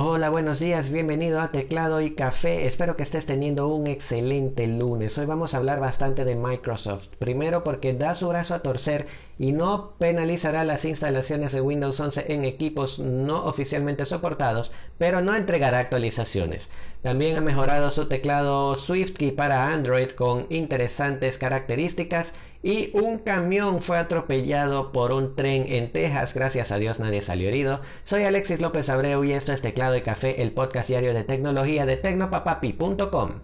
Hola, buenos días, bienvenido a Teclado y Café. Espero que estés teniendo un excelente lunes. Hoy vamos a hablar bastante de Microsoft. Primero porque da su brazo a torcer y no penalizará las instalaciones de Windows 11 en equipos no oficialmente soportados, pero no entregará actualizaciones. También ha mejorado su teclado SwiftKey para Android con interesantes características y un camión fue atropellado por un tren en Texas. Gracias a Dios nadie salió herido. Soy Alexis López Abreu y esto es Teclado y Café, el podcast diario de tecnología de tecnopapapi.com.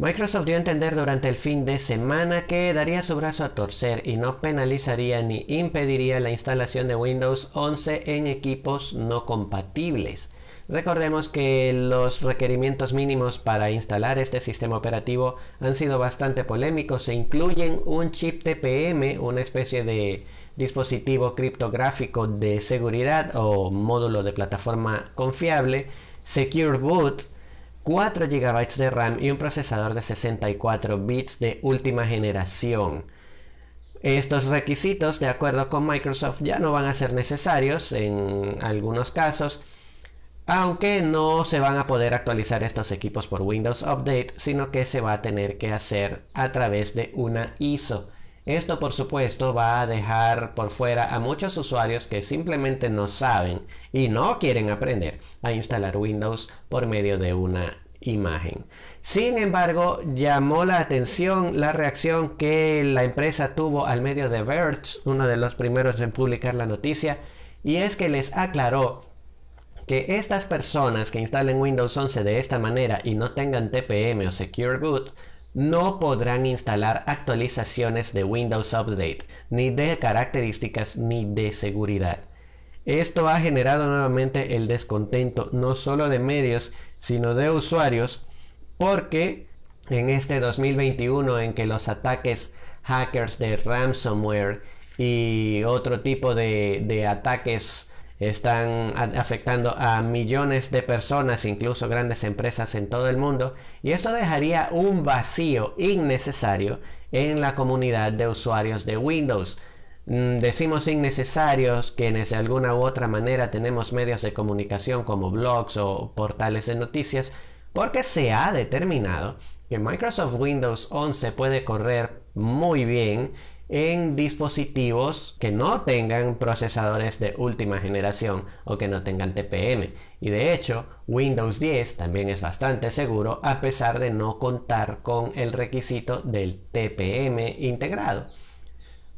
Microsoft dio a entender durante el fin de semana que daría su brazo a torcer y no penalizaría ni impediría la instalación de Windows 11 en equipos no compatibles. Recordemos que los requerimientos mínimos para instalar este sistema operativo han sido bastante polémicos e incluyen un chip TPM, una especie de dispositivo criptográfico de seguridad o módulo de plataforma confiable, Secure Boot, 4 GB de RAM y un procesador de 64 bits de última generación. Estos requisitos, de acuerdo con Microsoft, ya no van a ser necesarios en algunos casos, aunque no se van a poder actualizar estos equipos por Windows Update, sino que se va a tener que hacer a través de una ISO. Esto por supuesto va a dejar por fuera a muchos usuarios que simplemente no saben y no quieren aprender a instalar Windows por medio de una imagen. Sin embargo, llamó la atención la reacción que la empresa tuvo al medio de Verge, uno de los primeros en publicar la noticia, y es que les aclaró que estas personas que instalen Windows 11 de esta manera y no tengan TPM o Secure Boot no podrán instalar actualizaciones de Windows Update, ni de características ni de seguridad. Esto ha generado nuevamente el descontento no solo de medios, sino de usuarios, porque en este 2021 en que los ataques hackers de ransomware y otro tipo de, de ataques están afectando a millones de personas, incluso grandes empresas en todo el mundo, y esto dejaría un vacío innecesario en la comunidad de usuarios de Windows. Mm, decimos innecesarios quienes de alguna u otra manera tenemos medios de comunicación como blogs o portales de noticias, porque se ha determinado que Microsoft Windows 11 puede correr muy bien en dispositivos que no tengan procesadores de última generación o que no tengan TPM. Y de hecho, Windows 10 también es bastante seguro a pesar de no contar con el requisito del TPM integrado.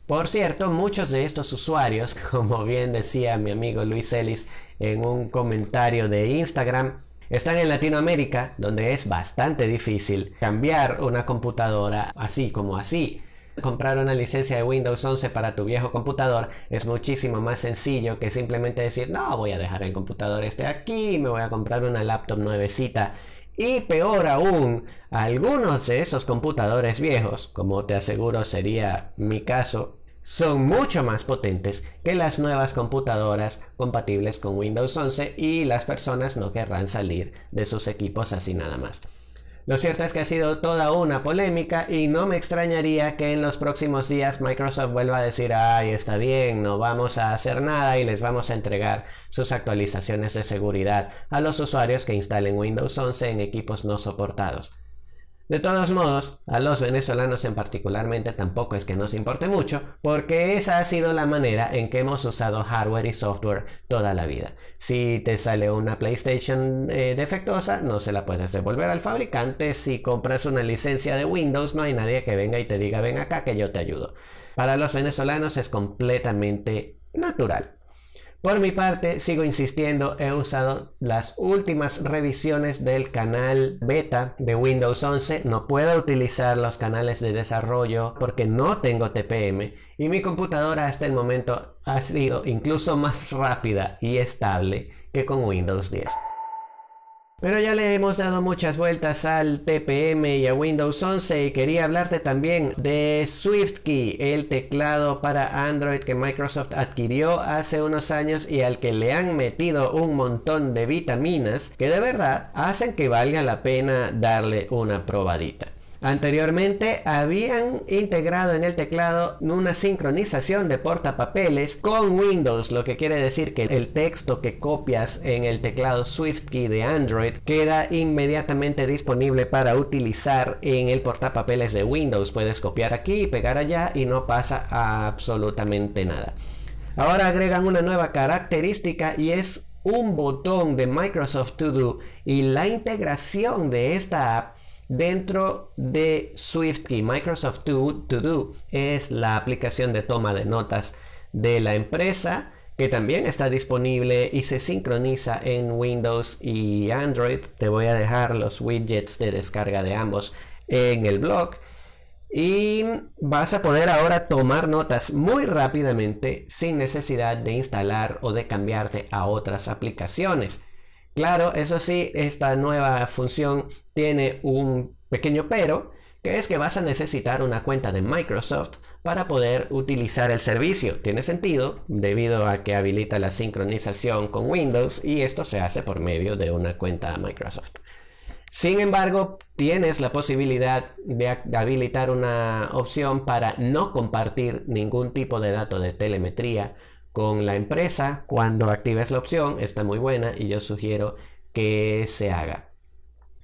Por cierto, muchos de estos usuarios, como bien decía mi amigo Luis Ellis en un comentario de Instagram, están en Latinoamérica, donde es bastante difícil cambiar una computadora así como así comprar una licencia de Windows 11 para tu viejo computador es muchísimo más sencillo que simplemente decir, no, voy a dejar el computador este aquí, me voy a comprar una laptop nuevecita. Y peor aún, algunos de esos computadores viejos, como te aseguro sería mi caso, son mucho más potentes que las nuevas computadoras compatibles con Windows 11 y las personas no querrán salir de sus equipos así nada más. Lo cierto es que ha sido toda una polémica y no me extrañaría que en los próximos días Microsoft vuelva a decir, ay, está bien, no vamos a hacer nada y les vamos a entregar sus actualizaciones de seguridad a los usuarios que instalen Windows 11 en equipos no soportados. De todos modos, a los venezolanos en particularmente tampoco es que nos importe mucho, porque esa ha sido la manera en que hemos usado hardware y software toda la vida. Si te sale una PlayStation eh, defectuosa, no se la puedes devolver al fabricante. Si compras una licencia de Windows, no hay nadie que venga y te diga ven acá que yo te ayudo. Para los venezolanos es completamente natural. Por mi parte, sigo insistiendo, he usado las últimas revisiones del canal beta de Windows 11. No puedo utilizar los canales de desarrollo porque no tengo TPM y mi computadora hasta el momento ha sido incluso más rápida y estable que con Windows 10. Pero ya le hemos dado muchas vueltas al TPM y a Windows 11 y quería hablarte también de SwiftKey, el teclado para Android que Microsoft adquirió hace unos años y al que le han metido un montón de vitaminas que de verdad hacen que valga la pena darle una probadita. Anteriormente habían integrado en el teclado una sincronización de portapapeles con Windows, lo que quiere decir que el texto que copias en el teclado SwiftKey de Android queda inmediatamente disponible para utilizar en el portapapeles de Windows. Puedes copiar aquí y pegar allá y no pasa absolutamente nada. Ahora agregan una nueva característica y es un botón de Microsoft To Do y la integración de esta app dentro de SwiftKey. Microsoft To, Do es la aplicación de toma de notas de la empresa que también está disponible y se sincroniza en Windows y Android. Te voy a dejar los widgets de descarga de ambos en el blog. Y vas a poder ahora tomar notas muy rápidamente sin necesidad de instalar o de cambiarte a otras aplicaciones. Claro, eso sí, esta nueva función tiene un pequeño pero, que es que vas a necesitar una cuenta de Microsoft para poder utilizar el servicio. Tiene sentido debido a que habilita la sincronización con Windows y esto se hace por medio de una cuenta Microsoft. Sin embargo, tienes la posibilidad de habilitar una opción para no compartir ningún tipo de dato de telemetría con la empresa cuando actives la opción. Está muy buena y yo sugiero que se haga.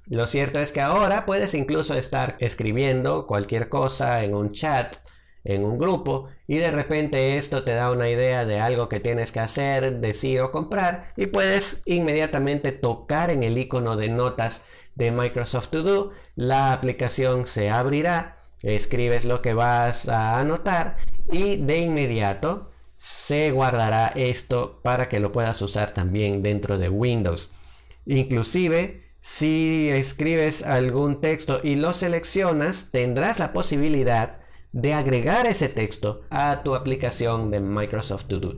Lo cierto es que ahora puedes incluso estar escribiendo cualquier cosa en un chat, en un grupo, y de repente esto te da una idea de algo que tienes que hacer, decir o comprar, y puedes inmediatamente tocar en el icono de notas de Microsoft To Do, la aplicación se abrirá, escribes lo que vas a anotar y de inmediato se guardará esto para que lo puedas usar también dentro de Windows. Inclusive, si escribes algún texto y lo seleccionas, tendrás la posibilidad de agregar ese texto a tu aplicación de Microsoft To Do.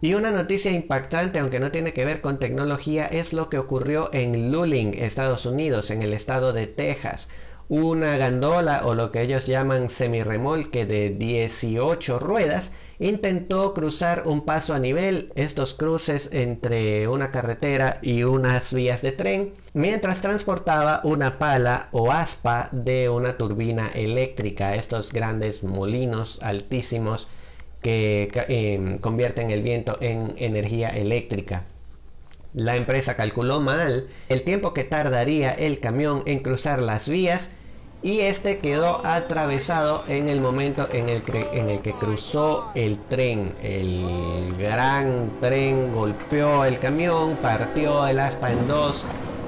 Y una noticia impactante, aunque no tiene que ver con tecnología, es lo que ocurrió en Luling, Estados Unidos, en el estado de Texas una gandola o lo que ellos llaman semirremolque de 18 ruedas intentó cruzar un paso a nivel, estos cruces entre una carretera y unas vías de tren, mientras transportaba una pala o aspa de una turbina eléctrica, estos grandes molinos altísimos que em, convierten el viento en energía eléctrica. La empresa calculó mal el tiempo que tardaría el camión en cruzar las vías y este quedó atravesado en el momento en el, que, en el que cruzó el tren. El gran tren golpeó el camión, partió el aspa en dos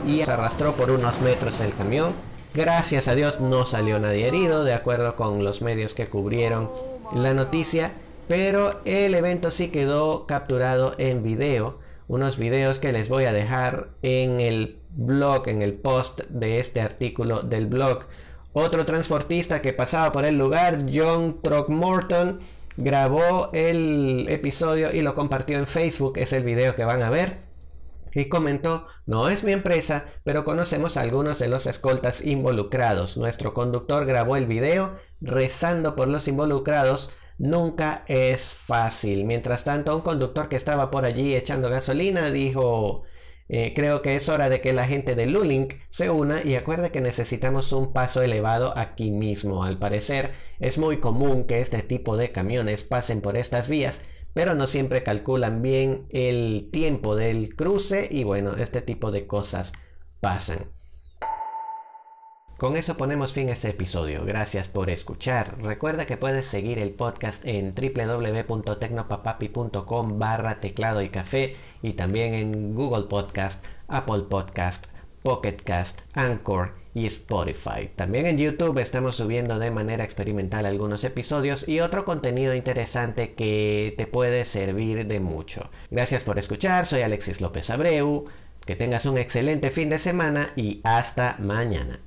y se arrastró por unos metros el camión. Gracias a Dios no salió nadie herido, de acuerdo con los medios que cubrieron la noticia, pero el evento sí quedó capturado en video. Unos videos que les voy a dejar en el blog, en el post de este artículo del blog otro transportista que pasaba por el lugar, John Throckmorton, grabó el episodio y lo compartió en Facebook, es el video que van a ver. Y comentó, no es mi empresa, pero conocemos a algunos de los escoltas involucrados. Nuestro conductor grabó el video rezando por los involucrados. Nunca es fácil. Mientras tanto, un conductor que estaba por allí echando gasolina dijo, eh, creo que es hora de que la gente de Lulink se una y acuerde que necesitamos un paso elevado aquí mismo. Al parecer es muy común que este tipo de camiones pasen por estas vías, pero no siempre calculan bien el tiempo del cruce y bueno, este tipo de cosas pasan. Con eso ponemos fin a este episodio. Gracias por escuchar. Recuerda que puedes seguir el podcast en www.tecnopapapi.com barra teclado y café y también en Google Podcast, Apple Podcast, Pocket Cast, Anchor y Spotify. También en YouTube estamos subiendo de manera experimental algunos episodios y otro contenido interesante que te puede servir de mucho. Gracias por escuchar, soy Alexis López Abreu, que tengas un excelente fin de semana y hasta mañana.